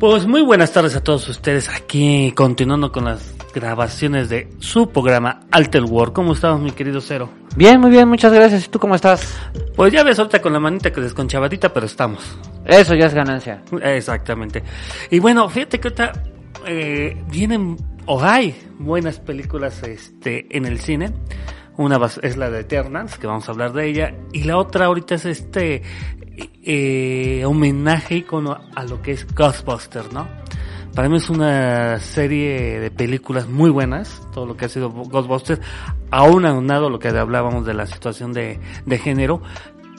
Pues muy buenas tardes a todos ustedes aquí continuando con las grabaciones de su programa Alter World. ¿Cómo estamos mi querido Cero? Bien, muy bien, muchas gracias. ¿Y tú cómo estás? Pues ya ves ahorita con la manita que desconchavadita, pero estamos. Eso ya es ganancia. Exactamente. Y bueno, fíjate que ahorita eh, vienen o hay buenas películas este en el cine. Una es la de Eternals, que vamos a hablar de ella, y la otra ahorita es este eh, homenaje icono a lo que es Ghostbusters, ¿no? Para mí es una serie de películas muy buenas, todo lo que ha sido Ghostbusters, aún aunado lo que hablábamos de la situación de, de género,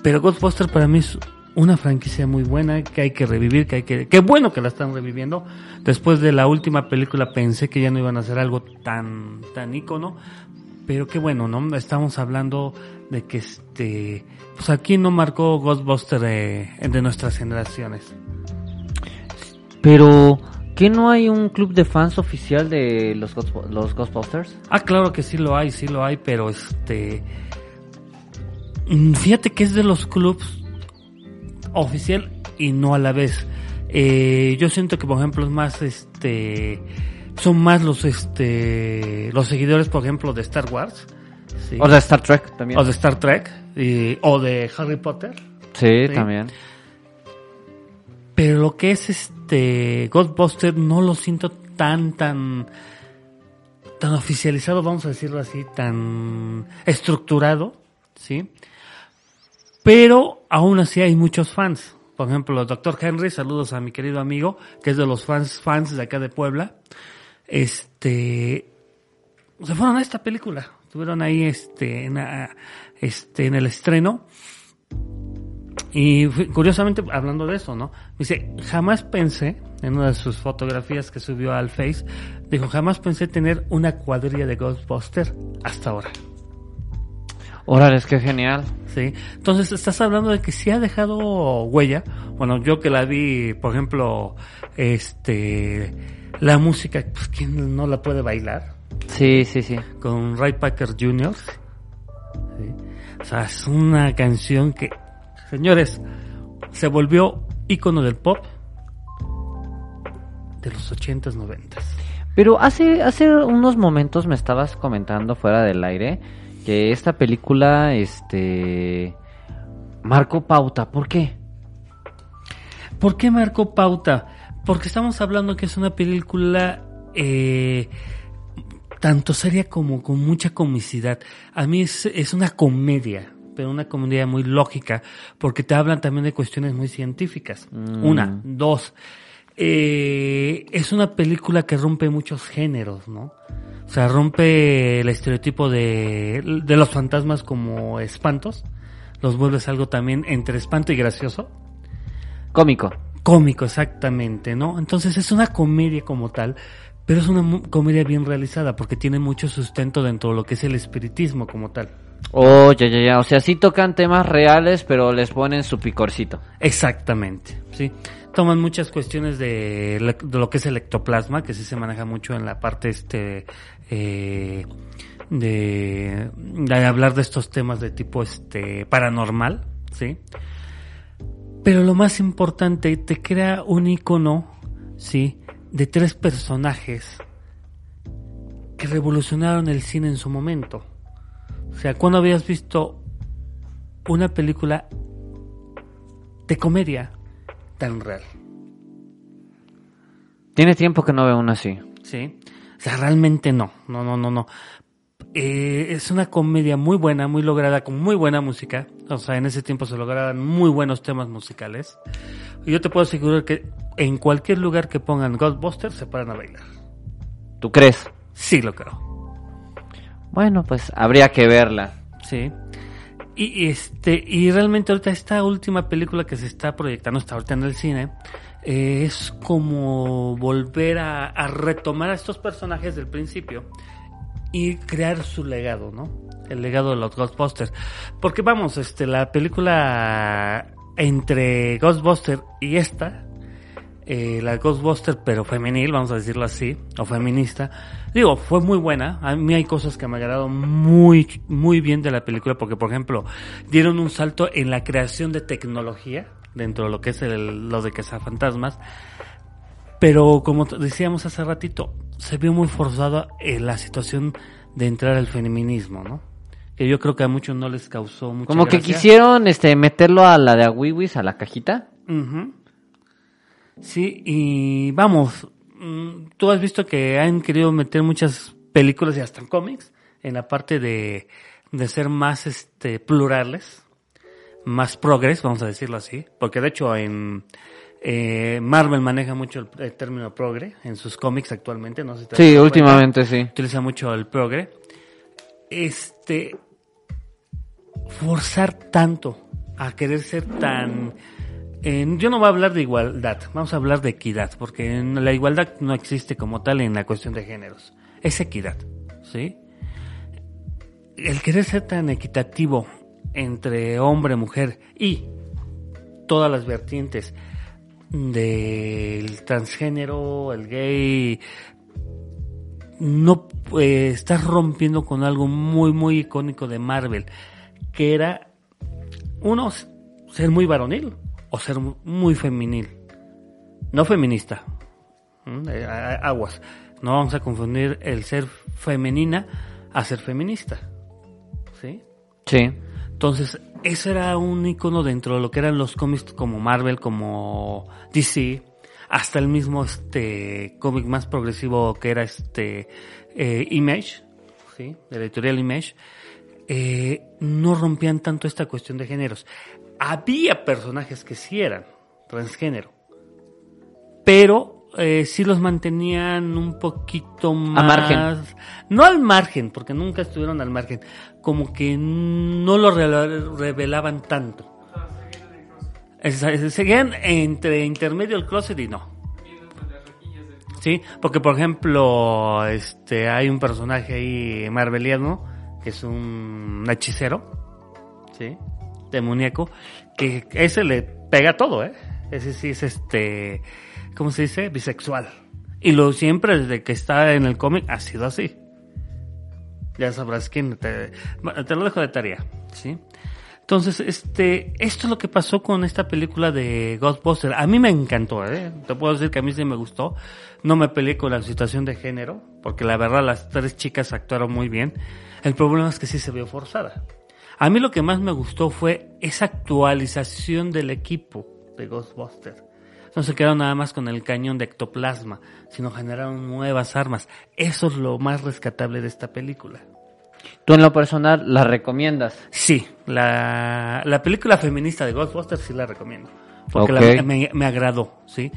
pero Ghostbusters para mí es una franquicia muy buena que hay que revivir, que hay que, qué bueno que la están reviviendo. Después de la última película pensé que ya no iban a hacer algo tan, tan ícono, pero qué bueno, ¿no? Estamos hablando de que este, pues aquí no marcó Ghostbuster de, de nuestras generaciones. Pero, ¿qué no hay un club de fans oficial de los, los Ghostbusters? Ah, claro que sí lo hay, sí lo hay, pero este, mm, fíjate que es de los clubs oficial y no a la vez. Eh, yo siento que, por ejemplo, es más este son más los este los seguidores por ejemplo de Star Wars o de Star Trek también. O de Star Trek o de Harry Potter. Sí, también. Pero lo que es este Ghostbusters no lo siento tan tan tan oficializado vamos a decirlo así tan estructurado sí pero aún así hay muchos fans. Por ejemplo, el doctor Henry, saludos a mi querido amigo, que es de los fans, fans de acá de Puebla. Este, se fueron a esta película, estuvieron ahí este, en, este, en el estreno. Y curiosamente, hablando de eso, ¿no? Dice, jamás pensé, en una de sus fotografías que subió al Face, dijo, jamás pensé tener una cuadrilla de Ghostbusters hasta ahora. Órale, es que genial. Sí. Entonces, estás hablando de que sí ha dejado huella. Bueno, yo que la vi, por ejemplo, este, la música, pues quién no la puede bailar. Sí, sí, sí. Con Ray Packer Jr. O sea, es una canción que, señores, se volvió ícono del pop de los 80s, 90 Pero hace, hace unos momentos me estabas comentando fuera del aire que esta película, este, marcó pauta. ¿Por qué? ¿Por qué marcó pauta? Porque estamos hablando que es una película eh, tanto seria como con mucha comicidad. A mí es, es una comedia, pero una comedia muy lógica, porque te hablan también de cuestiones muy científicas. Mm. Una, dos. Eh, es una película que rompe muchos géneros, ¿no? O sea, rompe el estereotipo de, de los fantasmas como espantos, los vuelves algo también entre espanto y gracioso. Cómico. Cómico, exactamente, ¿no? Entonces es una comedia como tal, pero es una comedia bien realizada porque tiene mucho sustento dentro de lo que es el espiritismo como tal. Oh, ya, ya, ya. O sea, sí tocan temas reales, pero les ponen su picorcito. Exactamente, sí. Toman muchas cuestiones de, lo que es el ectoplasma, que sí se maneja mucho en la parte este eh, de, de hablar de estos temas de tipo este paranormal, sí. Pero lo más importante, te crea un icono, ¿sí? De tres personajes que revolucionaron el cine en su momento. O sea, ¿cuándo habías visto una película de comedia tan real? Tiene tiempo que no veo una así. Sí. O sea, realmente no. No, no, no, no. Eh, es una comedia muy buena, muy lograda, con muy buena música. O sea, en ese tiempo se lograban muy buenos temas musicales. Y yo te puedo asegurar que en cualquier lugar que pongan Ghostbusters se paran a bailar. ¿Tú crees? Sí, lo creo. Bueno, pues habría que verla. Sí. Y, este, y realmente ahorita esta última película que se está proyectando, está ahorita en el cine, eh, es como volver a retomar a estos personajes del principio y crear su legado, ¿no? El legado de los Ghostbusters. Porque vamos, este, la película entre Ghostbusters y esta, eh, la Ghostbuster pero femenil, vamos a decirlo así, o feminista, digo, fue muy buena. A mí hay cosas que me agradaron muy, muy bien de la película, porque por ejemplo, dieron un salto en la creación de tecnología dentro de lo que es el, lo de fantasmas Pero como decíamos hace ratito, se vio muy forzada en la situación de entrar al feminismo, ¿no? Que yo creo que a muchos no les causó mucha Como que quisieron este meterlo a la de Awiwis, a la cajita. Ujú. Sí, y vamos, mm, tú has visto que han querido meter muchas películas y hasta cómics en la parte de, de ser más este plurales, más progres, vamos a decirlo así, porque de hecho en eh, Marvel maneja mucho el, el término progre en sus cómics actualmente, no sé si Sí, últimamente sí. utiliza mucho el progre. Este, forzar tanto a querer ser tan... eh, yo no voy a hablar de igualdad, vamos a hablar de equidad, porque la igualdad no existe como tal en la cuestión de géneros. Es equidad, ¿sí? El querer ser tan equitativo entre hombre, mujer y todas las vertientes del transgénero, el gay, no eh, estás rompiendo con algo muy muy icónico de Marvel que era uno ser muy varonil o ser mu- muy femenil no feminista ¿Mm? Eh, aguas no vamos a confundir el ser femenina a ser feminista sí Sí. entonces, ese era un icono dentro de lo que eran los cómics como Marvel, como DC, hasta el mismo este cómic más progresivo que era este eh, Image, sí, de la editorial Image, eh, no rompían tanto esta cuestión de géneros. Había personajes que sí eran transgénero, pero eh, sí los mantenían un poquito más margen. no al margen, porque nunca estuvieron al margen, como que no lo revelaban tanto. Seguían entre intermedio el closet y no. Sí, porque por ejemplo, este hay un personaje ahí marveliano que es un hechicero, sí, demoníaco, que ese le pega todo, ¿eh? Ese sí es este, ¿cómo se dice? Bisexual. Y lo siempre desde que está en el cómic ha sido así. Ya sabrás quién te, te lo dejo de tarea, ¿sí? Entonces, este, esto es lo que pasó con esta película de Ghostbusters. A mí me encantó, ¿eh? Te puedo decir que a mí sí me gustó. No me peleé con la situación de género, porque la verdad las tres chicas actuaron muy bien. El problema es que sí se vio forzada. A mí lo que más me gustó fue esa actualización del equipo de Ghostbusters. No se quedaron nada más con el cañón de ectoplasma, sino generaron nuevas armas. Eso es lo más rescatable de esta película. Tú en lo personal la recomiendas. Sí, la, la película feminista de Ghostbusters sí la recomiendo. Porque la- me, me agradó, ¿sí?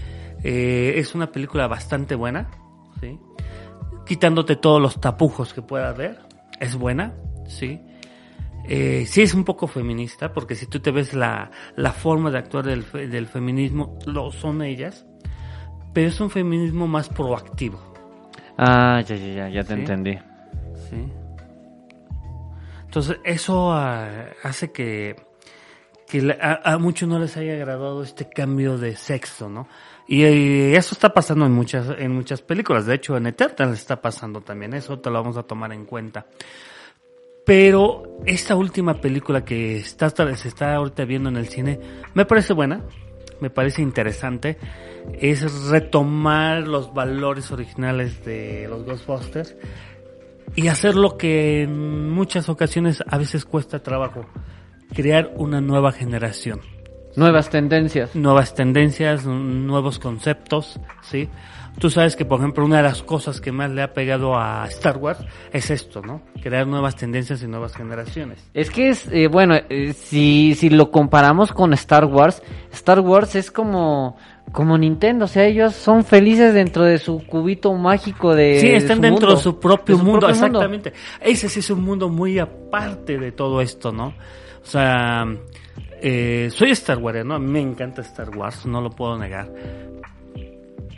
Eh, es una película bastante buena, ¿sí? Quitándote todos los tapujos que pueda haber. Es buena, ¿sí? Eh, sí es un poco feminista, porque si tú te ves la, la forma de actuar del, del feminismo, lo son ellas. Pero es un feminismo más proactivo. Ah, ya, ya, ya, ya te Sí. entendí. Sí. Entonces, eso ah, hace que, que a, a muchos no les haya agradado este cambio de sexo, ¿no? Y, eh, eso está pasando en muchas, en muchas películas. De hecho, en Eternal está pasando también. Eso te lo vamos a tomar en cuenta. Pero esta última película que está, se está ahorita viendo en el cine, me parece buena, me parece interesante. Es retomar los valores originales de los Ghostbusters y hacer lo que en muchas ocasiones a veces cuesta trabajo, crear una nueva generación, Nuevas tendencias. nuevas tendencias, nuevos conceptos, ¿sí? Tú sabes que, por ejemplo, una de las cosas que más le ha pegado a Star Wars es esto, ¿no? Crear nuevas tendencias y nuevas generaciones. Es que es, eh, bueno, eh, si, si lo comparamos con Star Wars, Star Wars es como, como Nintendo, o sea, ellos son felices dentro de su cubito mágico de Sí, de están su dentro mundo, de su propio de su mundo, propio mundo. exactamente. Ese sí es un mundo muy aparte de todo esto, ¿no? O sea, eh, soy Star Wars, ¿no? Me encanta Star Wars, no lo puedo negar.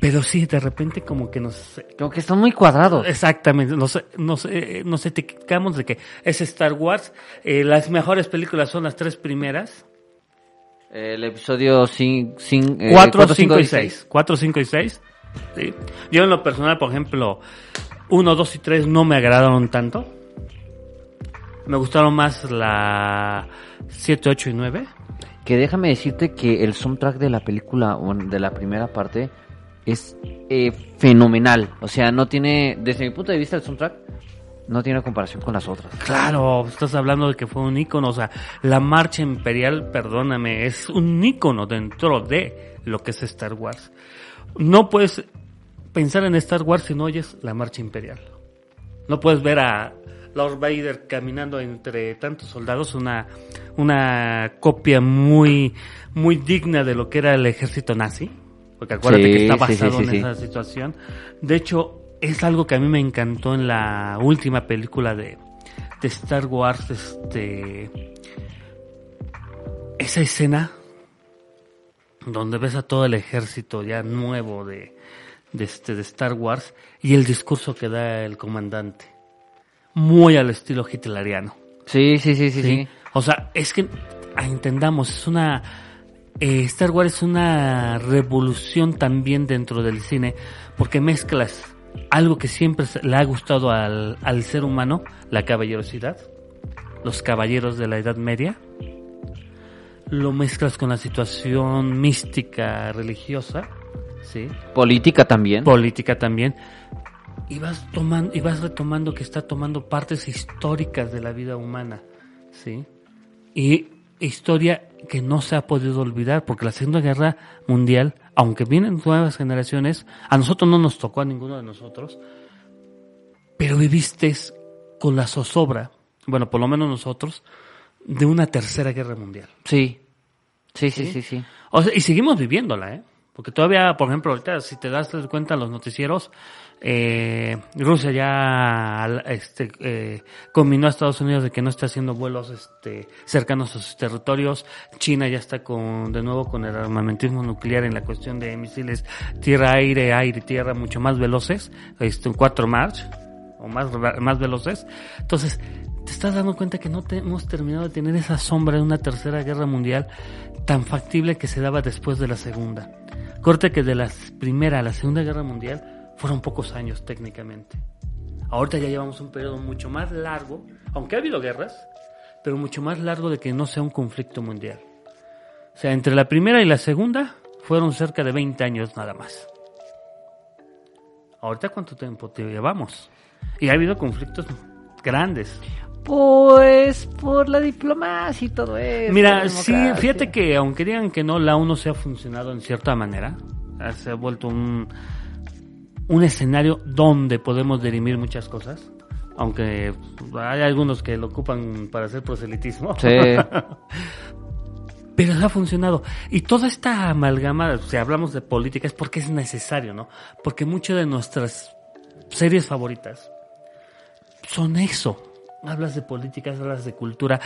Pero sí, de repente como que nos... Como que están muy cuadrados. Exactamente, nos, nos, eh, nos etiquetamos de que es Star Wars. eh, las mejores películas son las tres primeras. El episodio 5, 4, 5 y 6. 4, 5 y 6. ¿sí? Yo en lo personal, por ejemplo, 1, 2 y 3 no me agradaron tanto. Me gustaron más la 7, 8 y 9. Que déjame decirte que el soundtrack de la película, de la primera parte, es eh, fenomenal. O sea, no tiene, desde mi punto de vista, el soundtrack no tiene comparación con las otras. Claro, estás hablando de que fue un ícono, o sea, la marcha imperial, perdóname, es un ícono dentro de lo que es Star Wars. No puedes pensar en Star Wars si no oyes la marcha imperial. No puedes ver a Lord Vader caminando entre tantos soldados, una, una copia muy, muy digna de lo que era el ejército nazi. Porque acuérdate Sí, que está sí, basado sí, en esa situación. De hecho, es algo que a mí me encantó en la última película de, de Star Wars, este, esa escena donde ves a todo el ejército ya nuevo de, de, este, de Star Wars y el discurso que da el comandante. Muy al estilo hitleriano. Sí, sí, sí, sí, ¿sí? O sea, es que entendamos, es una eh, Star Wars es una revolución también dentro del cine porque mezclas algo que siempre le ha gustado al, al ser humano, la caballerosidad, los caballeros de la Edad Media, lo mezclas con la situación mística, religiosa, ¿sí? Política también. política también y vas tomando y vas retomando que está tomando partes históricas de la vida humana sí y historia que no se ha podido olvidar porque la segunda guerra mundial aunque vienen nuevas generaciones a nosotros no nos tocó a ninguno de nosotros pero viviste con la zozobra bueno por lo menos nosotros de una tercera guerra mundial sí. Sí, sí, ¿Sí? sí, sí. o sea, y seguimos viviéndola, ¿eh? Porque todavía, por ejemplo, ahorita, si te das cuenta en los noticieros, eh, Rusia ya este, eh, combinó a Estados Unidos de que no está haciendo vuelos este, cercanos a sus territorios. China ya está con, de nuevo con el armamentismo nuclear en la cuestión de misiles tierra-aire, aire-tierra mucho más veloces, este, cuatro March o más, más veloces. Entonces, te estás dando cuenta que no te- hemos terminado de tener esa sombra de una tercera guerra mundial tan factible que se daba después de la segunda. Corte que de la primera a la segunda guerra mundial fueron pocos años técnicamente. Ahorita ya llevamos un periodo mucho más largo, aunque ha habido guerras, pero mucho más largo de que no sea un conflicto mundial. O sea, entre la primera y la segunda fueron cerca de 20 años nada más. Ahorita cuánto tiempo te llevamos? Y ha habido conflictos grandes. Pues por la diplomacia y todo eso. Mira, sí, fíjate que aunque digan que no, la ONU se ha funcionado en cierta manera. Ah, Se ha vuelto un, un escenario donde podemos dirimir muchas cosas. Aunque hay algunos que lo ocupan para hacer proselitismo. Sí. Pero ha funcionado. Y toda esta amalgama, si hablamos de política, es porque es necesario, ¿no? Porque muchas de nuestras series favoritas son eso. Hablas de políticas, hablas de cultura.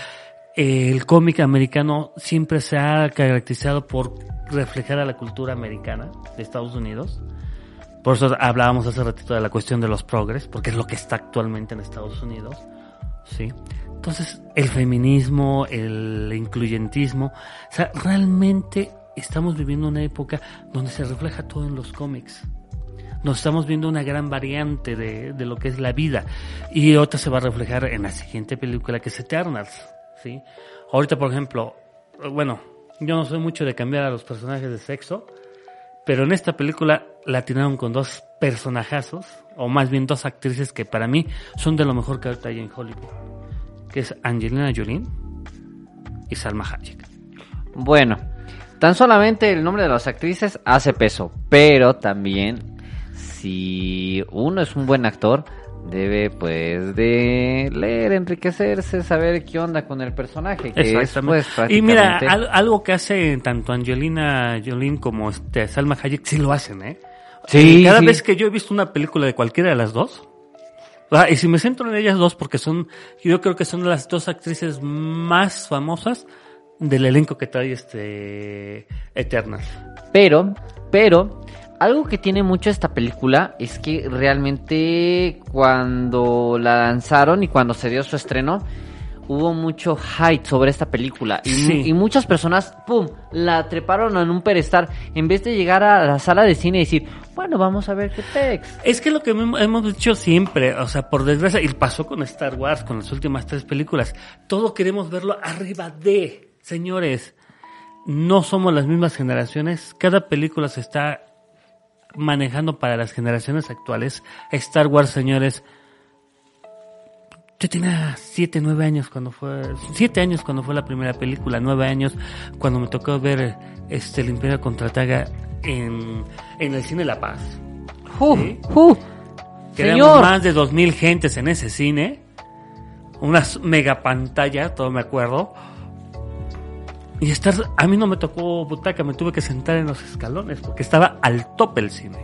Eh, el cómic americano siempre se ha caracterizado por reflejar a la cultura americana de Estados Unidos. Por eso hablábamos hace ratito de la cuestión de los progres, porque es lo que está actualmente en Estados Unidos. ¿sí? Entonces, el feminismo, el incluyentismo, o sea, realmente estamos viviendo una época donde se refleja todo en los cómics. Nos estamos viendo una gran variante de, de lo que es la vida. Y otra se va a reflejar en la siguiente película que es Eternals, ¿sí? Ahorita, por ejemplo, bueno, yo no soy mucho de cambiar a los personajes de sexo, pero en esta película la atinaron con dos personajazos, o más bien dos actrices que para mí son de lo mejor que ahorita hay en Hollywood, que es Angelina Jolie y Salma Hayek. Bueno, tan solamente el nombre de las actrices hace peso, pero también si uno es un buen actor, debe pues de leer, enriquecerse, saber qué onda con el personaje, que es Exactamente. pues y mira, al- algo que hace tanto Angelina Jolie como este Salma Hayek, sí lo hacen, ¿eh? Sí, Y cada sí. vez que yo he visto una película de cualquiera de las dos, ah, y si me centro en ellas dos, porque son, yo creo que son las dos actrices más famosas del elenco que trae este Eternal. Pero, pero, algo que tiene mucho esta película es que realmente cuando la lanzaron y cuando se dio su estreno, hubo mucho hype sobre esta película. Y, Sí. mu- y muchas personas, ¡pum!, la treparon en un pedestal. En vez de llegar a la sala de cine y decir, bueno, vamos a ver qué text. Es que lo que hemos dicho siempre, o sea, por desgracia, y pasó con Star Wars, con las últimas tres películas, todo queremos verlo arriba de, señores, no somos las mismas generaciones, cada película se está manejando para las generaciones actuales. Star Wars, señores, yo tenía siete, nueve años cuando fue, siete años cuando fue la primera película, nueve años cuando me tocó ver este el Imperio contrataga en, en el cine La Paz. ¡Uh! Sí. ¡Uh! Que éramos Señor. más de dos mil gentes en ese cine. Una mega pantalla, todo me acuerdo. Y estar, a mí no me tocó butaca, me tuve que sentar en los escalones porque estaba al tope el cine.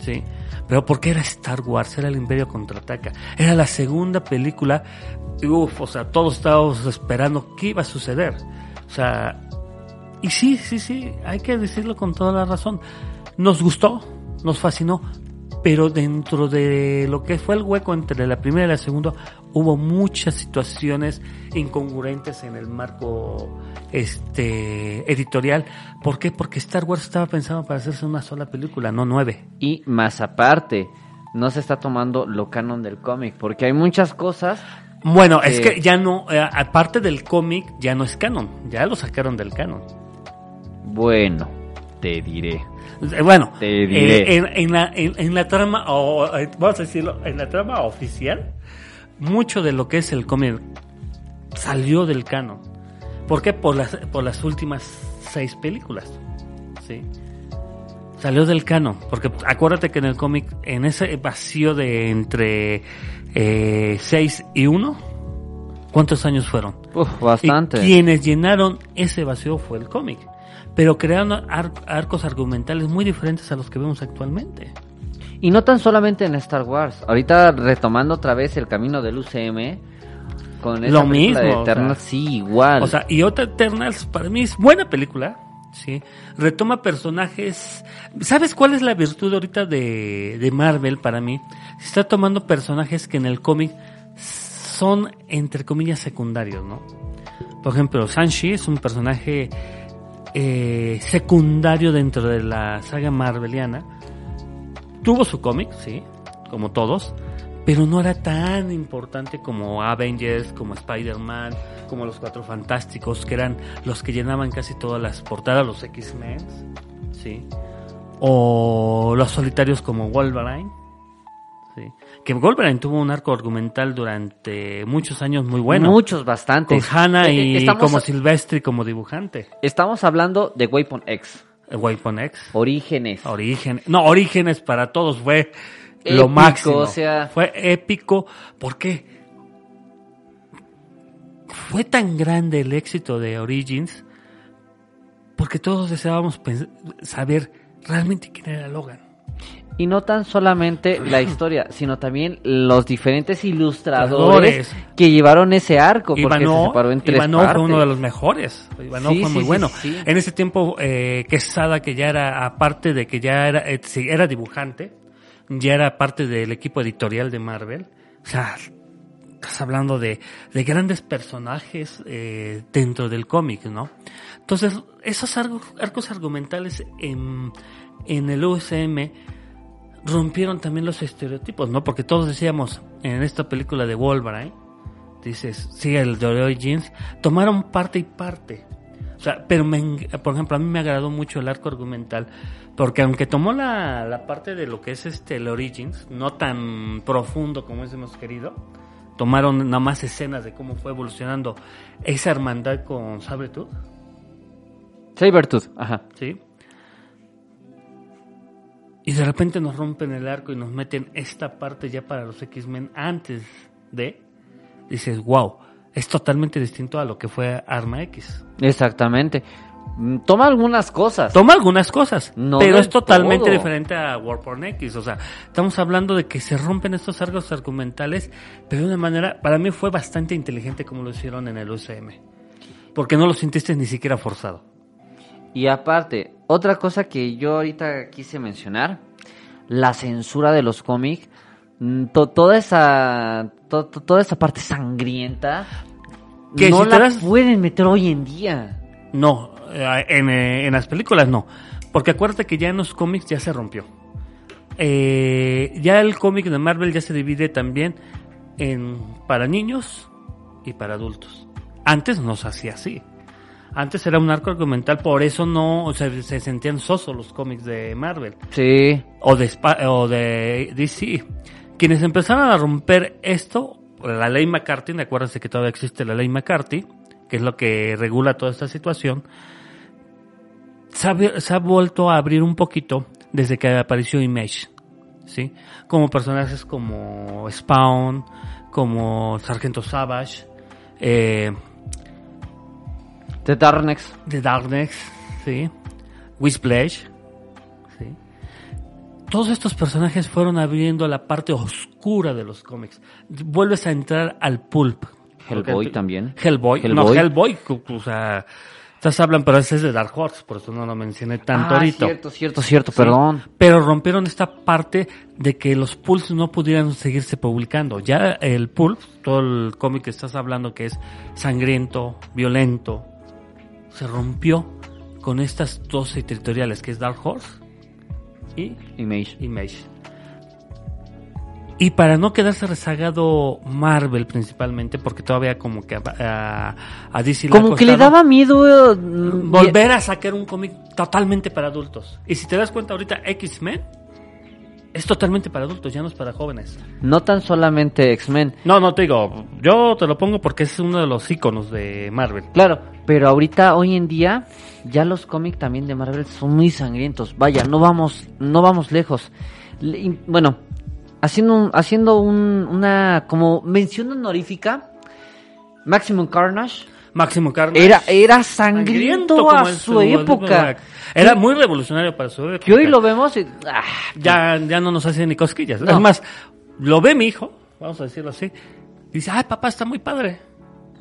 Sí. Pero porque era Star Wars, era el Imperio contraataca. Era la segunda película. Y uf, o sea, todos estábamos esperando qué iba a suceder. O sea, y sí, sí, sí, hay que decirlo con toda la razón. Nos gustó, nos fascinó, pero dentro de lo que fue el hueco entre la primera y la segunda, hubo muchas situaciones incongruentes en el marco este editorial. ¿Por qué? Porque Star Wars estaba pensado para hacerse una sola película, no nueve. Y más aparte, no se está tomando lo canon del cómic, porque hay muchas cosas. Bueno, es Eh. que ya no, eh, aparte del cómic, ya no es canon, ya lo sacaron del canon. Bueno, te diré. Eh, Bueno, Te diré. eh, en, en la, en, en la trama, o eh, vamos a decirlo, en la trama oficial, mucho de lo que es el cómic salió del canon. ¿Por qué? Por las, por las últimas seis películas. ¿sí? Salió del canon. Porque acuérdate que en el cómic, en ese vacío de entre 6 y 1, ¿cuántos años fueron? Uf, bastante. Y quienes llenaron ese vacío fue el cómic. Pero crearon ar- arcos argumentales muy diferentes a los que vemos actualmente. Y no tan solamente en Star Wars. Ahorita retomando otra vez el camino del UCM. Con esa Lo mismo, de o Eternals, sea. sí, igual. O sea, y otra Eternals para mí es buena película. Sí. Retoma personajes. ¿Sabes cuál es la virtud ahorita de, de Marvel para mí? Está tomando personajes que en el cómic son, entre comillas, secundarios, ¿no? Por ejemplo, Sanshi es un personaje eh, secundario dentro de la saga marveliana. Tuvo su cómic, sí, como todos, pero no era tan importante como Avengers, como Spider-Man, como los Cuatro Fantásticos, que eran los que llenaban casi todas las portadas, los X-Men, sí, o los solitarios como Wolverine. Sí. Que Wolverine tuvo un arco argumental durante muchos años muy bueno. Muchos, con bastantes. Hannah Eh, y estamos, como Silvestri como dibujante. estamos hablando de Weapon X. Weapon X. Orígenes. Origen, no, Orígenes para todos fue lo máximo. o sea- Fue épico. ¿Por qué? Fue tan grande el éxito de Origins porque todos deseábamos saber realmente quién era Logan. Y no tan solamente la historia, sino también los diferentes ilustradores que llevaron ese arco, porque se separó en tres Ivanov partes. fue uno de los mejores. Ivanov Sí, fue muy sí, bueno. sí. En ese tiempo, eh, Quesada, que ya era, aparte de que ya era, eh, era dibujante, ya era parte del equipo editorial de Marvel. O sea, estás hablando de, de grandes personajes eh, dentro del cómic, ¿no? Entonces, esos arcos, arcos argumentales en, en el USM rompieron también los estereotipos, ¿no? Porque todos decíamos en esta película de Wolverine, dices, sí, el de Origins, tomaron parte y parte. O sea, pero me por ejemplo, a mí me agradó mucho el arco argumental, porque aunque tomó la, la parte de lo que es este el Origins, no tan profundo como hemos querido, tomaron nada más escenas de cómo fue evolucionando esa hermandad con Sabretooth, Sabertooth, ajá. ¿sí? Y de repente nos rompen el arco y nos meten esta parte ya para los X-Men antes de... Dices, wow, es totalmente distinto a lo que fue Arma X. Exactamente. Mm, Toma algunas cosas. Toma algunas cosas, No pero es totalmente todo. diferente a Warporn X. O sea, estamos hablando de que se rompen estos arcos argumentales, pero de una manera, para mí fue bastante inteligente como lo hicieron en el UCM. Porque no lo sintiste ni siquiera forzado. Y aparte, otra cosa que yo ahorita quise mencionar, la censura de los cómics, mm, to- toda esa to- to- toda esa parte sangrienta Que no si la das- pueden meter hoy en día. No, eh, en, eh, en las películas no. Porque acuérdate que ya en los cómics ya se rompió. Eh, ya el cómic de Marvel ya se divide también en para niños y para adultos. Antes no se hacía así. Antes era un arco argumental, por eso no, o sea, se sentían sosos los cómics de Marvel Sí. o de, o de DC. Quienes empezaron a romper esto, la ley McCarthy, acuérdense que todavía existe la ley McCarthy, que es lo que regula toda esta situación, se ha, se ha vuelto a abrir un poquito desde que apareció Image, ¿sí? Como personajes como Spawn, como Sargento Savage, eh, The Darkness. The Darkness, ¿sí? Wishplash, ¿sí? Todos estos personajes fueron abriendo la parte oscura de los cómics. Vuelves a entrar al pulp. Hellboy Porque- también. Hellboy, no, Hellboy. O sea, estás hablan, pero ese es de Dark Horse, por eso no lo mencioné tanto ah, ahorita. cierto, cierto, cierto, Sí. perdón. Pero rompieron esta parte de que los pulps no pudieran seguirse publicando. Ya el pulp, todo el cómic que estás hablando que es sangriento, violento, se rompió con estas dos editoriales que es Dark Horse y Image. Image. Y para no quedarse rezagado Marvel principalmente, porque todavía como que a, a- DC le Como que le daba miedo. mm, volver a sacar un cómic totalmente para adultos. Y si te das cuenta ahorita X-Men es totalmente para adultos, ya no es para jóvenes. No tan solamente X-Men. No, no te digo, yo te lo pongo porque es uno de los iconos de Marvel. Claro, pero ahorita, hoy en día, ya los cómics también de Marvel son muy sangrientos. Vaya, no vamos, no vamos lejos. Le- bueno, haciendo un, haciendo un, una como mención honorífica, Maximum Carnage Máximo Carnage. era, era sangriento, a su época. Era muy revolucionario para su época. Que hoy lo vemos y, ah, ya, ya no nos hace ni cosquillas. No. Es más, lo ve mi hijo, vamos a decirlo así, y dice, ay papá, está muy padre.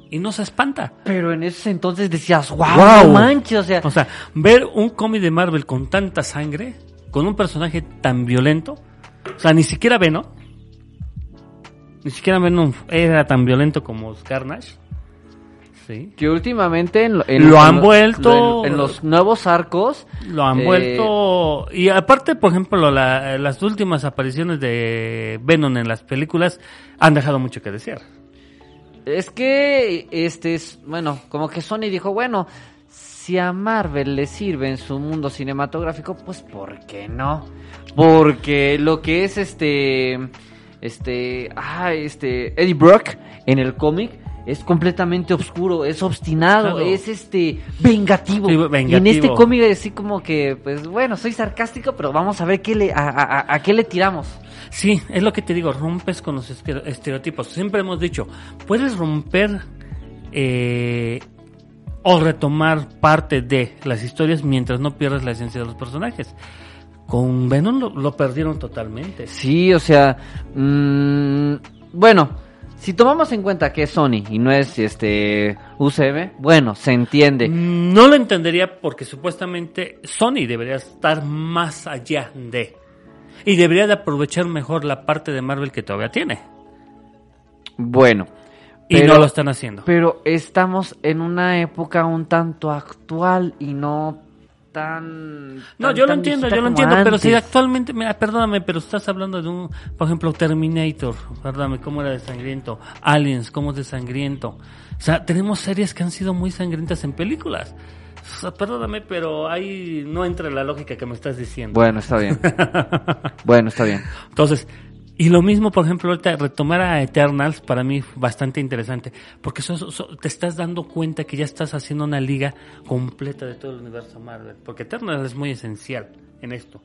Y no se espanta. pero en ese entonces decías, wow, no manches, o sea, O sea, ver un cómic de Marvel con tanta sangre, con un personaje tan violento, o sea, ni siquiera Venom, ni siquiera Venom era tan violento como Carnage. Sí. que últimamente en, lo- en- Lo en han lo- vuelto- en, en los nuevos arcos Lo han Eh, vuelto. Y aparte, por ejemplo, la- las últimas apariciones de Venom en las películas han dejado mucho que desear. Es que, este es, bueno, como que Sony dijo, bueno, si a Marvel le sirve en su mundo cinematográfico, pues ¿por qué no? Porque lo que es este, este, ah, este, Eddie Brock en el cómic es completamente oscuro, es obstinado, Claro. es este, vengativo. Sí, Y en este cómic es así como que, pues bueno, soy sarcástico, pero vamos a ver qué le, a, a- a- a qué le tiramos. Sí, es lo que te digo, rompes con los estere- estereotipos. Siempre hemos dicho, puedes romper eh, o retomar parte de las historias mientras no pierdas la esencia de los personajes. Con Venom lo, lo perdieron totalmente. Sí, o sea, mm, bueno, si tomamos en cuenta que es Sony y no es este UCM, bueno, se entiende. No lo entendería porque supuestamente Sony debería estar más allá de. Y debería de aprovechar mejor la parte de Marvel que todavía tiene. Bueno, Y Pero- no lo están haciendo. pero estamos en una época un tanto actual y no tan... No, tan- yo lo tan entiendo, yo lo entiendo, pero si actualmente, mira, perdóname, pero estás hablando de un, por ejemplo, Terminator, perdóname, cómo era de sangriento, Aliens, cómo es de sangriento. O sea, tenemos series que han sido muy sangrientas en películas. O sea, perdóname, pero ahí no entra la lógica que me estás diciendo. Bueno, está bien. bueno, está bien. Entonces, y lo mismo, por ejemplo, ahorita retomar a Eternals para mí bastante interesante, porque te estás dando cuenta que ya estás haciendo una liga completa de todo el universo Marvel, porque Eternals es muy esencial en esto,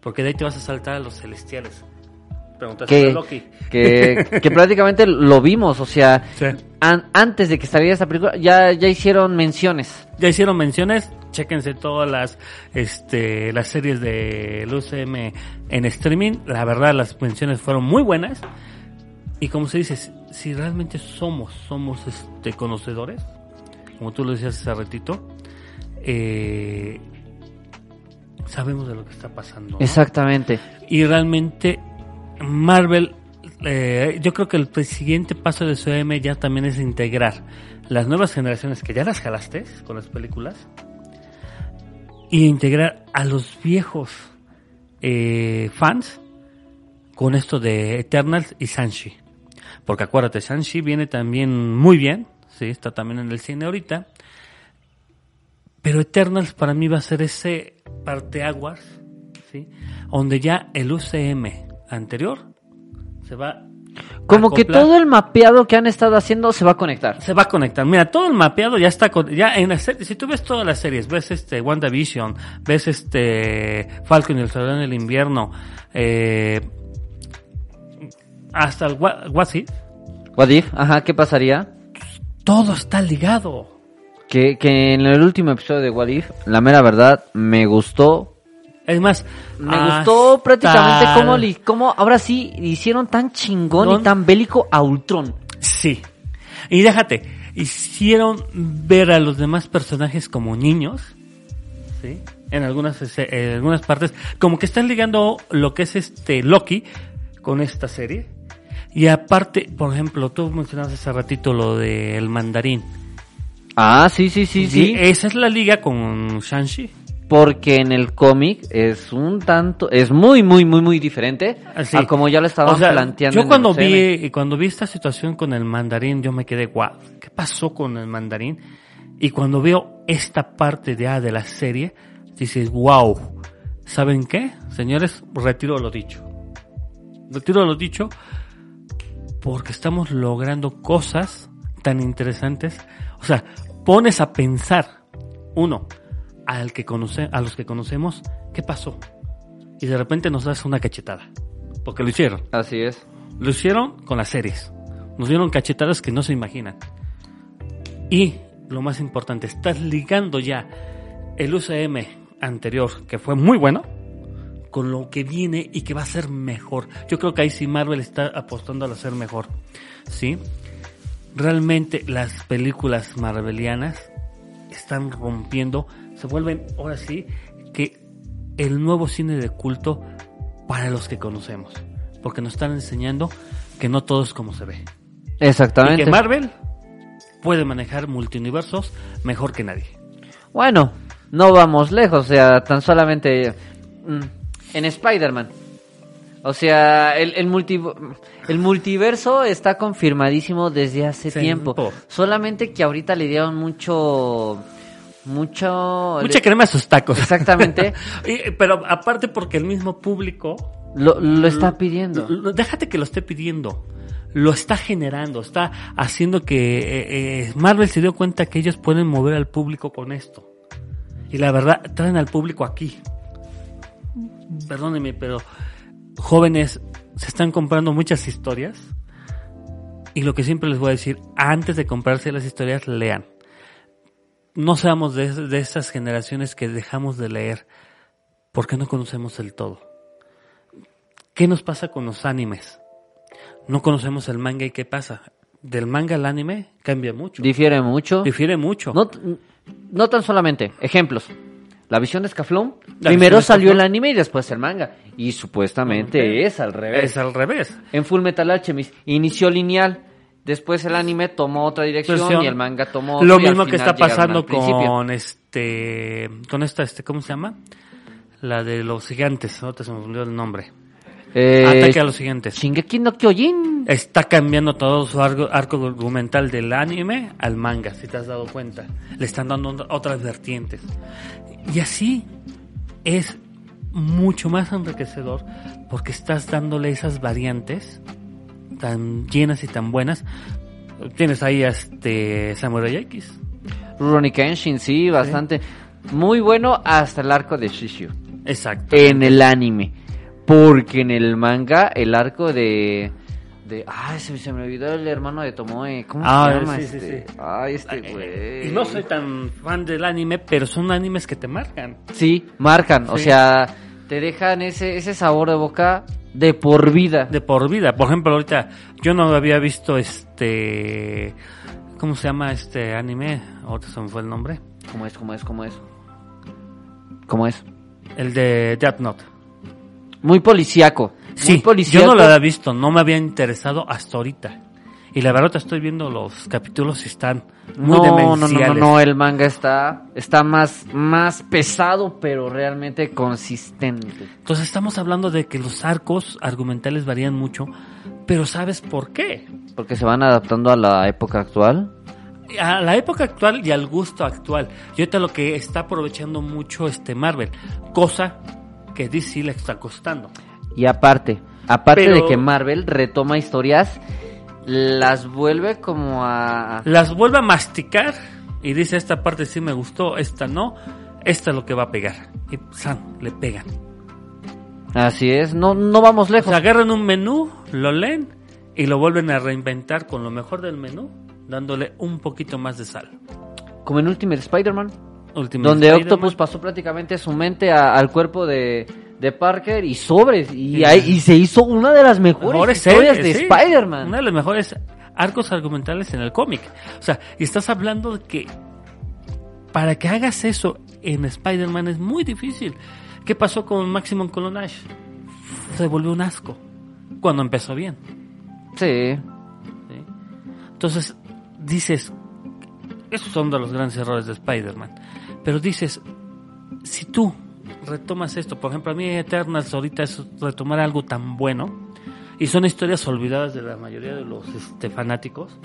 porque de ahí te vas a saltar a los celestiales. Preguntaste a Que, Loki. que, que prácticamente lo vimos, o sea, Sí. an- antes de que saliera esta película ya, ya hicieron menciones. Ya hicieron menciones, chéquense todas las este las series de UCM en streaming, la verdad las menciones fueron muy buenas. Y como se dice, si- si realmente somos somos este conocedores, como tú lo decías hace ratito, eh, sabemos de lo que está pasando. ¿no? Exactamente. Y realmente Marvel, eh, yo creo que el siguiente paso de CM ya también es integrar las nuevas generaciones que ya las jalaste con las películas y integrar a los viejos eh, fans con esto de Eternals y Sanshi. Porque acuérdate, Sanshi viene también muy bien, sí, está también en el cine ahorita. Pero Eternals para mí va a ser ese parteaguas, ¿sí? Donde ya el UCM anterior se va Como que todo el mapeado que han estado haciendo se va a conectar. se va a conectar. Mira, todo el mapeado ya está con- ya en la serie, si tú ves todas las series, ves este WandaVision, ves este Falcon y el Soldado en el invierno, eh, hasta el Wa- What If, What if? Ajá, ¿qué pasaría? todo está ligado. Que, que en el último episodio de What If, la mera verdad, me gustó. Es más, Me gustó prácticamente cómo, li- cómo ahora sí hicieron tan chingón Don- y tan bélico a Ultron. Sí. Y déjate, hicieron ver a los demás personajes como niños, ¿sí? En algunas, en algunas partes, como que están ligando lo que es este Loki con esta serie. Y aparte, por ejemplo, tú mencionabas hace ratito lo del mandarín. Ah, sí, sí, sí, sí. Esa es la liga con Shang-Chi. Porque en el cómic es un tanto, es muy, muy, muy, muy diferente Así. a como ya lo estaban O sea, planteando. Yo en cuando el CM. vi, cuando vi esta situación con el mandarín, yo me quedé, guau, ¿qué pasó con el mandarín? Y cuando veo esta parte de, ah, de la serie, dices, wow, ¿saben qué? Señores, retiro lo dicho. Retiro lo dicho porque estamos logrando cosas tan interesantes. O sea, pones a pensar, uno, al que conoce, a los que conocemos, ¿qué pasó? Y de repente nos das una cachetada. Porque lo hicieron. Así es. Lo hicieron con las series. Nos dieron cachetadas que no se imaginan. Y lo más importante, estás ligando ya el UCM anterior, que fue muy bueno, con lo que viene y que va a ser mejor. Yo creo que ahí sí Marvel está apostando a ser mejor. ¿Sí? Realmente las películas marvelianas están rompiendo, se vuelven ahora sí que el nuevo cine de culto para los que conocemos. Porque nos están enseñando que no todo es como se ve. Y Exactamente. que Marvel puede manejar multiuniversos mejor que nadie. Bueno, no vamos lejos, o sea, tan solamente mm, en Spider-Man. O sea, el, el, multi- el multiverso está confirmadísimo desde hace Tiempo. tiempo. Solamente que ahorita le dieron mucho... Mucho... Mucha crema a sus tacos. Exactamente. Y- Pero aparte porque el mismo público Lo, lo está pidiendo. Lo- Déjate que lo esté pidiendo. Lo está generando, está haciendo que eh, eh, Marvel se dio cuenta que ellos pueden mover al público con esto. Y la verdad, traen al público aquí. Perdónenme, pero jóvenes se están comprando muchas historias. Y lo que siempre les voy a decir, antes de comprarse las historias, lean. No seamos de, de esas generaciones que dejamos de leer porque no conocemos el todo. ¿Qué nos pasa con los animes? No conocemos el manga y qué pasa. Del manga al anime cambia mucho. Difiere mucho. Difiere mucho. No, no tan solamente. Ejemplos. La visión de Scaflón. La Primero salió el anime y después el manga. Y supuestamente es al revés. es al revés. En Full Metal Alchemist inició lineal. Después el anime tomó otra dirección Versión. y el manga tomó otra, Lo mismo que está pasando con este, con esta, este, ¿cómo se llama? La de los gigantes. Ahorita se me olvidó el nombre. Eh, Ataque a los gigantes. Shingeki no Kyojin. Está cambiando todo su arco, arco argumental del anime al manga, si te has dado cuenta. Le están dando otras vertientes. Y así es mucho más enriquecedor porque estás dándole esas variantes tan llenas y tan buenas. Tienes ahí a este Samurai X. Rurouni Kenshin, sí, bastante. Muy bueno hasta el arco de Shishio. Exacto. En el anime. Porque en el manga, el arco de. de ay, se, se me olvidó el hermano de Tomoe. ¿Cómo Ah, se llama sí, sí, este? sí. Ay, este Eh, güey. Y no soy tan fan del anime, pero son animes que te marcan. Sí, marcan. O Sí. sea, te dejan ese, ese sabor de boca de por vida. de por vida. Por ejemplo, ahorita yo no había visto este ¿cómo se llama este anime? Ahorita se me fue el nombre. ¿Cómo es? ¿Cómo es? ¿Cómo es? ¿Cómo es? El de Death Note. Muy policíaco. Sí, muy policíaco. yo no lo había visto, no me había interesado hasta ahorita. Y la verdad estoy viendo los capítulos y están muy no, no, no, no, demenciales. no, el manga está, está más, más pesado, pero realmente consistente. Entonces estamos hablando de que los arcos argumentales varían mucho, pero ¿sabes por qué? Porque se van adaptando a la época actual. a la época actual y al gusto actual. Y ahorita lo que está aprovechando mucho este Marvel, cosa que DC le está costando. Y aparte, aparte Pero- de que Marvel retoma historias, las vuelve como a... Las vuelve a masticar y dice esta parte sí me gustó, esta no, esta es lo que va a pegar. Y San, le pegan. Así es, no, no vamos O lejos. sea, agarran un menú, lo leen y lo vuelven a reinventar con lo mejor del menú, dándole un poquito más de sal. Como en Ultimate Spider-Man, donde. Octopus pasó prácticamente su mente a- al cuerpo de, de Parker y sobres. Y, Sí. y se hizo una de las mejores, mejores historias series, de sí. Spider-Man. Una de las mejores arcos argumentales en el cómic. O sea, y estás hablando de que para que hagas eso en Spider-Man es muy difícil. ¿Qué pasó con Maximum Colonage? Se volvió un asco cuando empezó bien. Sí. ¿sí? Entonces, dices, esos son de los grandes errores de Spider-Man. Pero dices, si tú retomas esto, por ejemplo, a mí Eternals ahorita es retomar algo tan bueno, y son historias olvidadas de la mayoría de los este, fanáticos,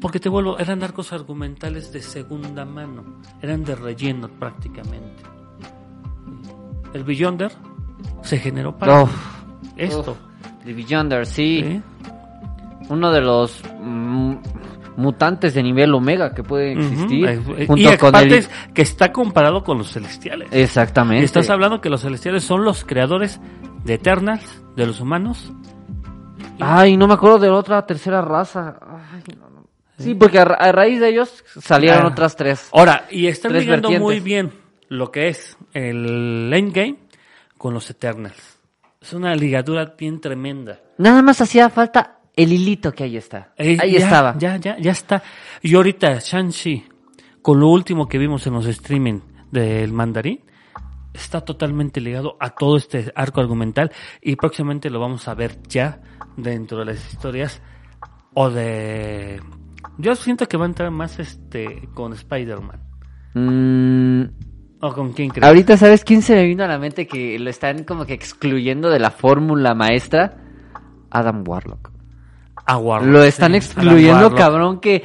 porque te vuelvo, eran arcos argumentales de segunda mano, eran de relleno prácticamente. El Beyonder se generó para Uf, esto. uf. The Beyonder, sí. ¿sí? Uno de los mm, mutantes de nivel Omega que pueden existir. Eh, junto y con el... que está comparado con los celestiales. Exactamente. Y estás hablando que los celestiales son los creadores de Eternals, de los humanos. Ay, no me acuerdo de la otra tercera raza. Ay, no, no. Sí, porque a, ra- a raíz de ellos salieron Ah. otras tres. Ahora, y están ligando muy bien lo que es el Endgame con los Eternals. Es una ligadura bien tremenda. Nada más hacía falta el hilito que ahí está. Eh, ahí ya, estaba. Ya, ya, ya está. Y ahorita Shang-Chi, con lo último que vimos en los streaming del mandarín, está totalmente ligado a todo este arco argumental y próximamente lo vamos a ver ya dentro de las historias o de... Yo siento que va a entrar más este con Spider-Man. Mm, ¿O con quién crees? ahorita, ¿sabes quién se me vino a la mente que lo están como que excluyendo de la fórmula maestra? Adam Warlock. A Warlock, Lo están sí, excluyendo, cabrón, que,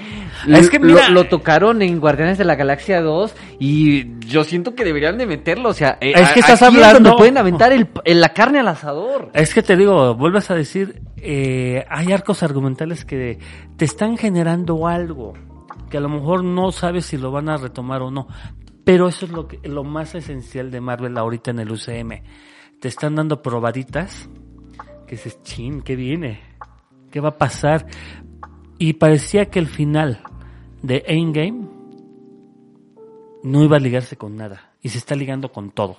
Es que lo- mira- lo, tocaron en Guardianes de la Galaxia 2 y yo siento que deberían de meterlo, o sea, eh, Es que estás es hablando- donde pueden aventar el, el- la carne al asador. Es que te digo, vuelves a decir, eh, hay arcos argumentales que te están generando algo que a lo mejor no sabes si lo van a retomar o no, pero eso es lo que lo más esencial de Marvel ahorita en el UCM. Te están dando probaditas que dices, chin, ¿qué viene? ¿Qué va a pasar? Y parecía que el final de Endgame no iba a ligarse con nada y se está ligando con todo.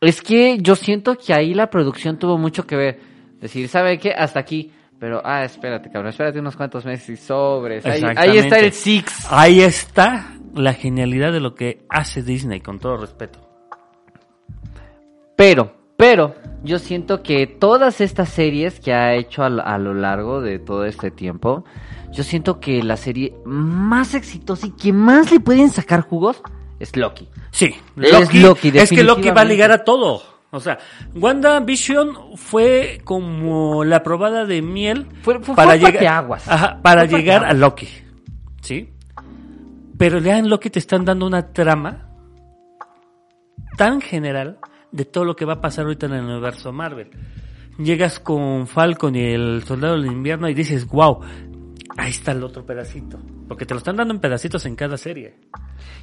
Es que yo siento que ahí la producción tuvo mucho que ver. Decir, ¿sabe qué? Hasta aquí. Pero, ah, espérate, cabrón, espérate unos cuantos meses y sobres. Ahí, ahí está el Six. Ahí está la genialidad de lo que hace Disney, con todo respeto. Pero, pero, yo siento que todas estas series que ha hecho a, lo- a lo largo de todo este tiempo, yo siento que la serie más exitosa y que más le pueden sacar jugos es Loki. Sí, Es Loki, Loki, es que Loki va a ligar a todo. O sea, WandaVision fue como la probada de miel Fue- fue- para fue llegar. Ajá, para llegar a. Loki. ¿Sí? Pero ya en Loki te están dando una trama tan general de todo lo que va a pasar ahorita en el universo Marvel. Llegas con Falcon y el Soldado del Invierno y dices, wow, ahí está el otro pedacito. Porque te lo están dando en pedacitos en cada serie.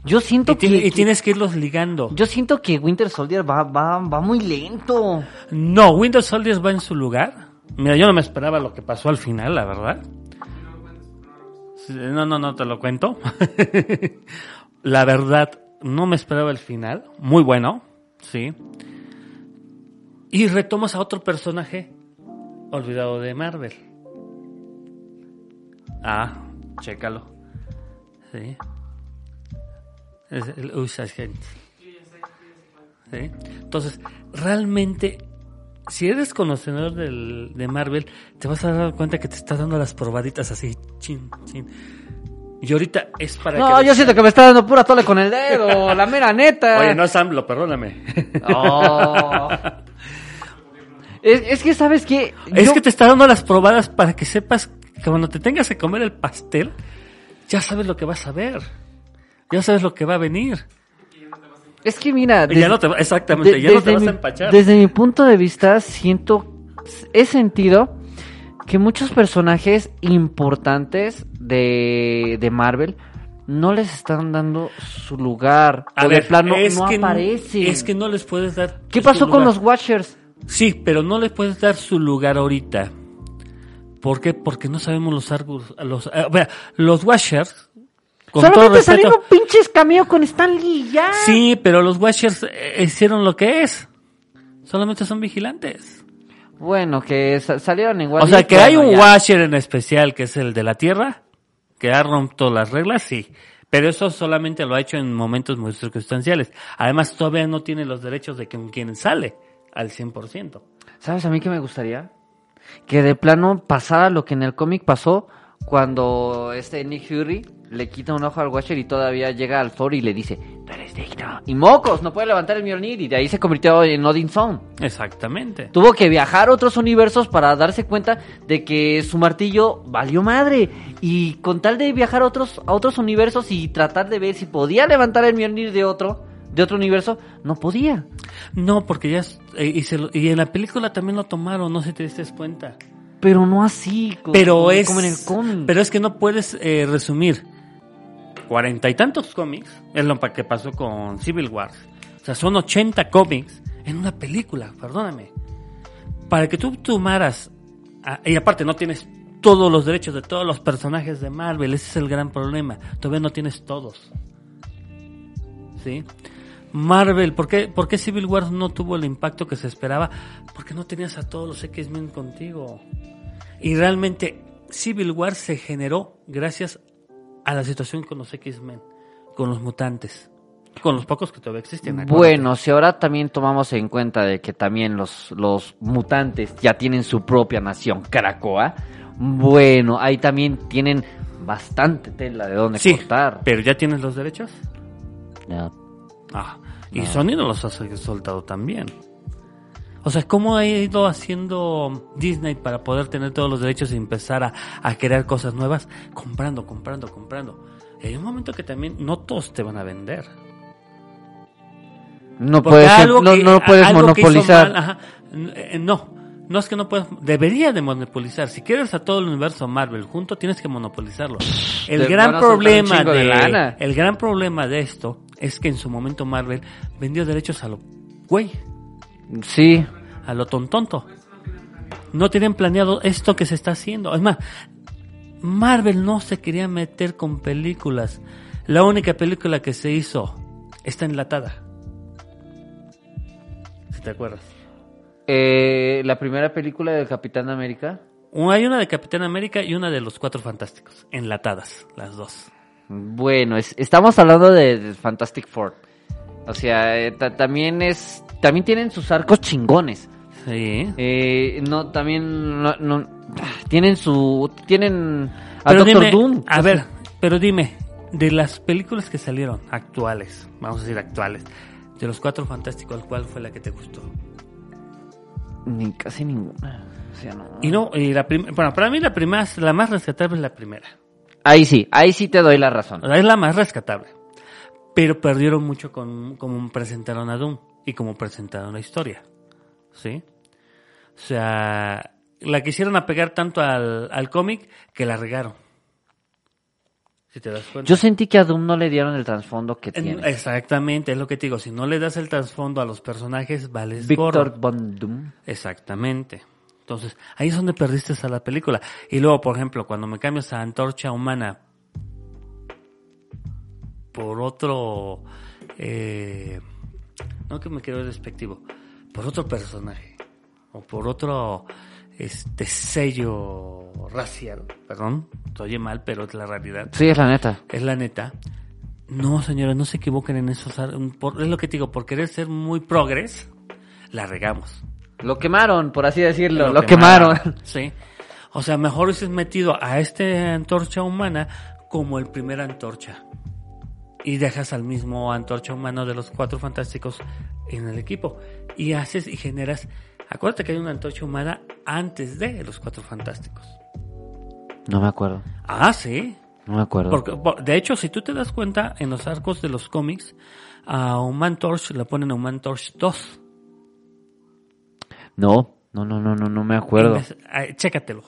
Yo siento Y, ti- que, y tienes que irlos ligando. yo siento que Winter Soldier va, va, va muy lento. No, Windows Soldier va en su lugar. Mira, yo no me esperaba lo que pasó al final, la verdad. No, no, no te lo cuento. la verdad, no me esperaba el final. Muy bueno, sí. Y retomas a otro personaje olvidado de Marvel. Ah, chécalo. Sí. Es el Usa Agent. ¿Sí? Entonces, realmente, si eres conocedor del, de Marvel, te vas a dar cuenta que te está dando las probaditas así, chin, chin. Y ahorita es para No, que... yo siento que me está dando pura tole con el dedo, la mera neta. Oye, no es AMLO, perdóname. Oh. Es, es que, ¿sabes qué? Es Yo- que te está dando las probadas para que sepas que cuando te tengas que comer el pastel, ya sabes lo que vas a ver. Ya sabes lo que va a venir. Es que mira, ya no te exactamente, de- ya no te vas mi- a empachar. Desde mi punto de vista, siento, he sentido que muchos personajes importantes de, de Marvel no les están dando su lugar. A o ver, de plano es no que aparecen. Es que no les puedes dar. ¿Qué su pasó con los Watchers? Sí, pero no les puedes dar su lugar ahorita. ¿Por qué? Porque no sabemos los árboles. Los, eh, los Washers. Con todo Solamente respeto. salieron pinches cameo con Stan Lee ya. Sí, pero los Washers eh, hicieron lo que es. Solamente son vigilantes. Bueno, que sa- salieron What O sea, que hay un ya. Washer en especial, que es el de la Tierra, que ha roto las reglas, sí. Pero eso solamente lo ha hecho en momentos muy circunstanciales. Además, todavía no tiene los derechos de con quien sale al 100%. ¿Sabes a mí qué me gustaría? Que de plano pasara lo que en el cómic pasó cuando este Nick Fury le quita un ojo al Watcher y todavía llega al Thor y le dice, tú eres digno. Y mocos, no puede levantar el Mjolnir y de ahí se convirtió en Odin Zone. Exactamente. Tuvo que viajar a otros universos para darse cuenta de que su martillo valió madre. Y con tal de viajar a otros, a otros universos y tratar de ver si podía levantar el Mjolnir de otro, de otro universo, no podía. No, porque ya... eh, y, se lo- y en la película también lo tomaron, no sé si te diste cuenta. Pero no así, co- Pero como, es... como en el cómic. Pero es que no puedes eh, resumir cuarenta y tantos cómics, es lo que pasó con Civil War. O sea, son 80 cómics en una película, perdóname. Para que tú tomaras... ah, y aparte no tienes todos los derechos de todos los personajes de Marvel, ese es el gran problema. Todavía no tienes todos. ¿Sí? Marvel, ¿por qué, ¿por qué Civil War no tuvo el impacto que se esperaba? Porque no tenías a todos los X-Men contigo. Y realmente Civil War se generó gracias a la situación con los X-Men, con los mutantes, con los pocos que todavía existen. acuérdate. Bueno, si ahora también tomamos en cuenta de que también los, los mutantes ya tienen su propia nación, Krakoa, bueno, ahí también tienen bastante tela de dónde Sí, cortar. pero ya tienes los derechos. Ya. Ah, y Sony no los ha soltado también. O sea, ¿cómo ha ido haciendo Disney para poder tener todos los derechos y empezar a, a crear cosas nuevas? Comprando, comprando, comprando. Y hay un momento que también no todos te van a vender. No Porque puedes, algo no, que- no puedes algo monopolizar. mal, ajá, n- eh, no, no es que no puedas, debería de monopolizar. Si quieres a todo el universo Marvel junto, tienes que monopolizarlo. El Te gran problema de el gran problema de esto es que en su momento Marvel vendió derechos a lo güey, Sí, a lo tontonto. No tenían planeado esto que se está haciendo. Es más, Marvel no se quería meter con películas. La única película que se hizo está enlatada. Si te acuerdas. eh, la primera película del Capitán América. Hay una de Capitán América y una de los Cuatro Fantásticos. Enlatadas, las dos. Bueno, es- estamos hablando de, de Fantastic Four. O sea, eh, ta- también es, también tienen sus arcos chingones. Sí. Eh, no, también no, no- tienen su, tienen a Pero Doctor dime, Doom. a ver, pero dime, de las películas que salieron actuales, vamos a decir actuales, de los Cuatro Fantásticos, ¿cuál fue la que te gustó? Ni casi ninguna. O sea, no. Y no, y la bueno, para mí la primera, la más rescatable es la primera. Ahí sí, ahí sí te doy la razón. Es la más rescatable. Pero perdieron mucho con cómo presentaron a Doom y cómo presentaron la historia. ¿Sí? O sea, la quisieron apegar tanto al, al cómic que la regaron. Si te das cuenta. Yo sentí que a Doom no le dieron el trasfondo que En- tiene. Exactamente, es lo que te digo. Si no le das el trasfondo a los personajes, vales Victor gorro. Von Doom. Exactamente. Entonces, ahí es donde perdiste a la película. Y luego, por ejemplo, cuando me cambias a Antorcha Humana por otro... eh, no que me ver despectivo. Por otro personaje. O por otro este sello racial. Perdón, te oye mal, pero es la realidad. Sí, es la neta. Es la neta. No, señores, no se equivoquen en eso. Es lo que te digo, por querer ser muy progres, la regamos. Lo quemaron, por así decirlo. Lo, Lo quemaron. Sí. O sea, mejor hubieses metido a este antorcha humana como el primer antorcha. Y dejas al mismo antorcha humano de los cuatro fantásticos en el equipo. Y haces y generas. Acuérdate que hay una antorcha humana antes de los cuatro fantásticos. No me acuerdo. Ah, sí. No me acuerdo. Porque, de hecho, si tú te das cuenta, en los arcos de los cómics, a Human Torch le ponen a Human Torch 2. No, no, no, no, no, no me acuerdo. Es- eh, chécatelo.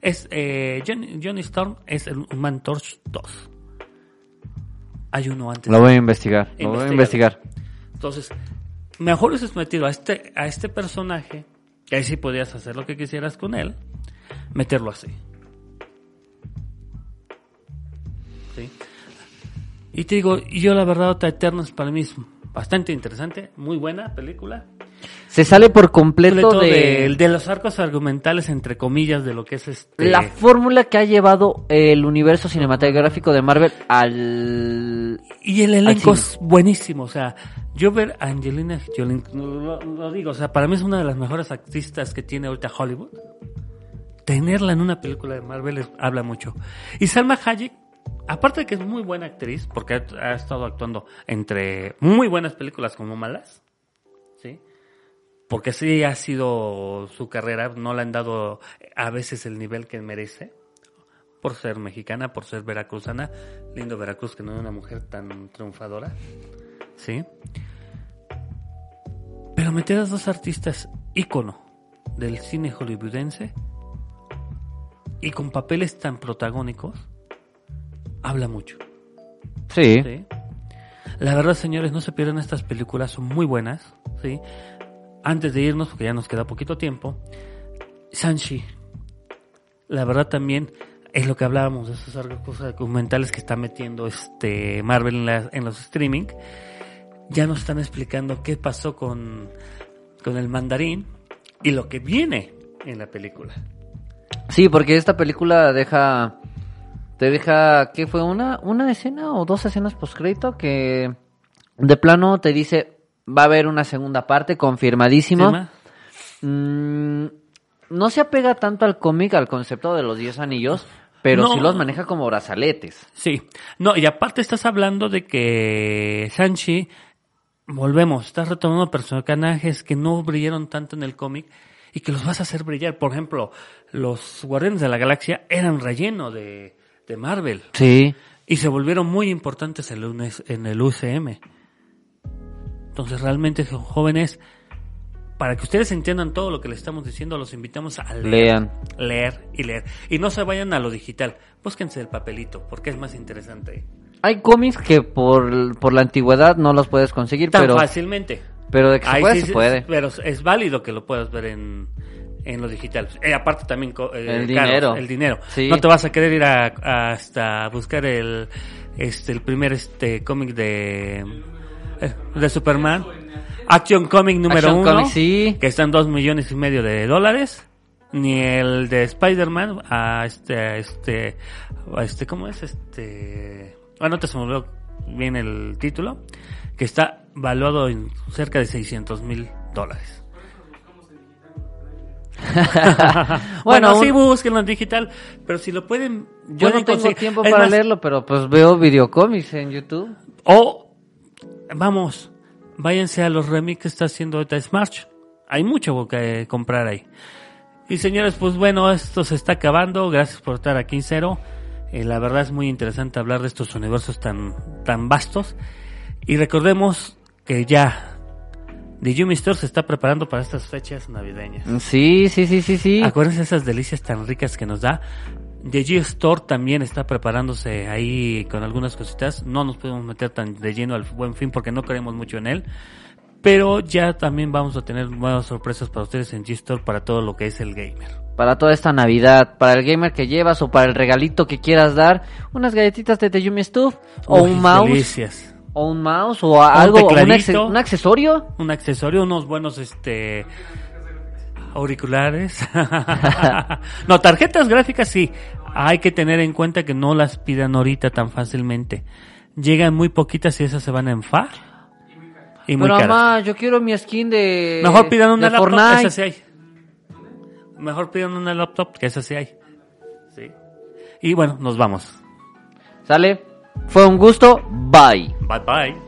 Es, eh, Johnny, Johnny Storm es el Human Torch 2. Hay uno antes. Lo voy a investigar, lo voy a investigar. Entonces, mejor hubieses metido a este, a este personaje, que ahí sí podías hacer lo que quisieras con él, meterlo así. ¿Sí? Y te digo, yo la verdad, Otra Eternals para mí es bastante interesante, muy buena película. Se sale por completo Completo de, de, de los arcos argumentales, entre comillas, de lo que es este... la fórmula que ha llevado el universo cinematográfico de Marvel al... Y el elenco es buenísimo, o sea, yo ver a Angelina Jolie, lo, lo digo, o sea, para mí es una de las mejores artistas que tiene ahorita Hollywood. Tenerla en una película de Marvel es- habla mucho. Y Salma Hayek, aparte de que es muy buena actriz, porque ha, estado actuando entre muy buenas películas como malas, ¿sí? Porque sí ha sido su carrera, no le han dado a veces el nivel que merece por ser mexicana, por ser veracruzana. Lindo Veracruz, que no es una mujer tan triunfadora. ¿Sí? Pero meter a dos artistas ícono del cine hollywoodense y con papeles tan protagónicos, habla mucho. Sí. ¿sí? La verdad, señores, no se pierdan estas películas, son muy buenas. ¿sí? Antes de irnos, porque ya nos queda poquito tiempo, Sanchi. La verdad también es lo que hablábamos de esos arcos documentales que está metiendo este Marvel en, la- en los streaming. Ya nos están explicando qué pasó con, con el mandarín y lo que viene en la película. Sí, porque esta película deja... Te deja... ¿Qué fue? ¿Una, una escena o dos escenas postcrédito? Que de plano te dice... Va a haber una segunda parte confirmadísimo. Mm, no se apega tanto al cómic, al concepto de los 10 anillos, pero No. sí los maneja como brazaletes. Sí, no, y aparte estás hablando de que Sanchi, volvemos, estás retomando personajes que no brillaron tanto en el cómic y que los vas a hacer brillar. Por ejemplo, los Guardianes de la Galaxia eran relleno de, de Marvel Sí. y se volvieron muy importantes en el, UCM. Entonces realmente son jóvenes, para que ustedes entiendan todo lo que les estamos diciendo, los invitamos a leer Lean. leer y leer. Y no se vayan a lo digital. Búsquense el papelito, porque es más interesante. Hay cómics que por, por la antigüedad no los puedes conseguir, Tan pero, fácilmente. pero de que se Ahí puede, sí se sí, puede. Pero es válido que lo puedas ver en, en lo digital. Eh, aparte también eh, El caros, dinero. el dinero. Sí. No te vas a querer ir a, a hasta buscar el este el primer este cómic de eh, de Superman. Action Comic número Action uno. Comic, sí. Que están dos millones y medio de dólares. Ni el de Spider-Man a este, a este, a este, ¿cómo es? Este, bueno, te se me olvidó bien el título, que está valuado en cerca de 600 mil dólares. bueno, Bueno, sí, búsquenlo en digital, pero si lo pueden, Yo pueden no tengo conseguir- tiempo es para más, leerlo, pero pues veo videocómics en YouTube. O, vamos, váyanse a los remix que está haciendo ahorita Smash. Hay mucho que comprar ahí. Y señores, pues bueno, esto se está acabando. Gracias por estar aquí en cero. Eh, la verdad es muy interesante hablar de estos universos tan, tan vastos. Y recordemos que ya The Yumi Store se está preparando para estas fechas navideñas. Sí, sí, sí, sí, sí. Acuérdense de esas delicias tan ricas que nos da. The G Store también está preparándose ahí con algunas cositas. No nos podemos meter tan de lleno al buen fin porque no creemos mucho en él. Pero ya también vamos a tener nuevas sorpresas para ustedes en G Store para todo lo que es el gamer. Para toda esta Navidad, para el gamer que llevas o para el regalito que quieras dar, unas galletitas de Tejumi Stuff o Uy, un mouse delicias. O un mouse o algo, un, tecladito. un accesorio. Un accesorio, unos buenos este auriculares. no, tarjetas gráficas sí. Hay que tener en cuenta que no las pidan ahorita tan fácilmente. Llegan muy poquitas y esas se van a enfar. Y muy Pero caras. mamá, yo quiero mi skin de Mejor pidan una laptop, Fortnite. esa sí hay. Mejor pidan una laptop, que esa sí hay. Sí. Y bueno, nos vamos. ¿Sale? Fue un gusto. Bye. Bye bye.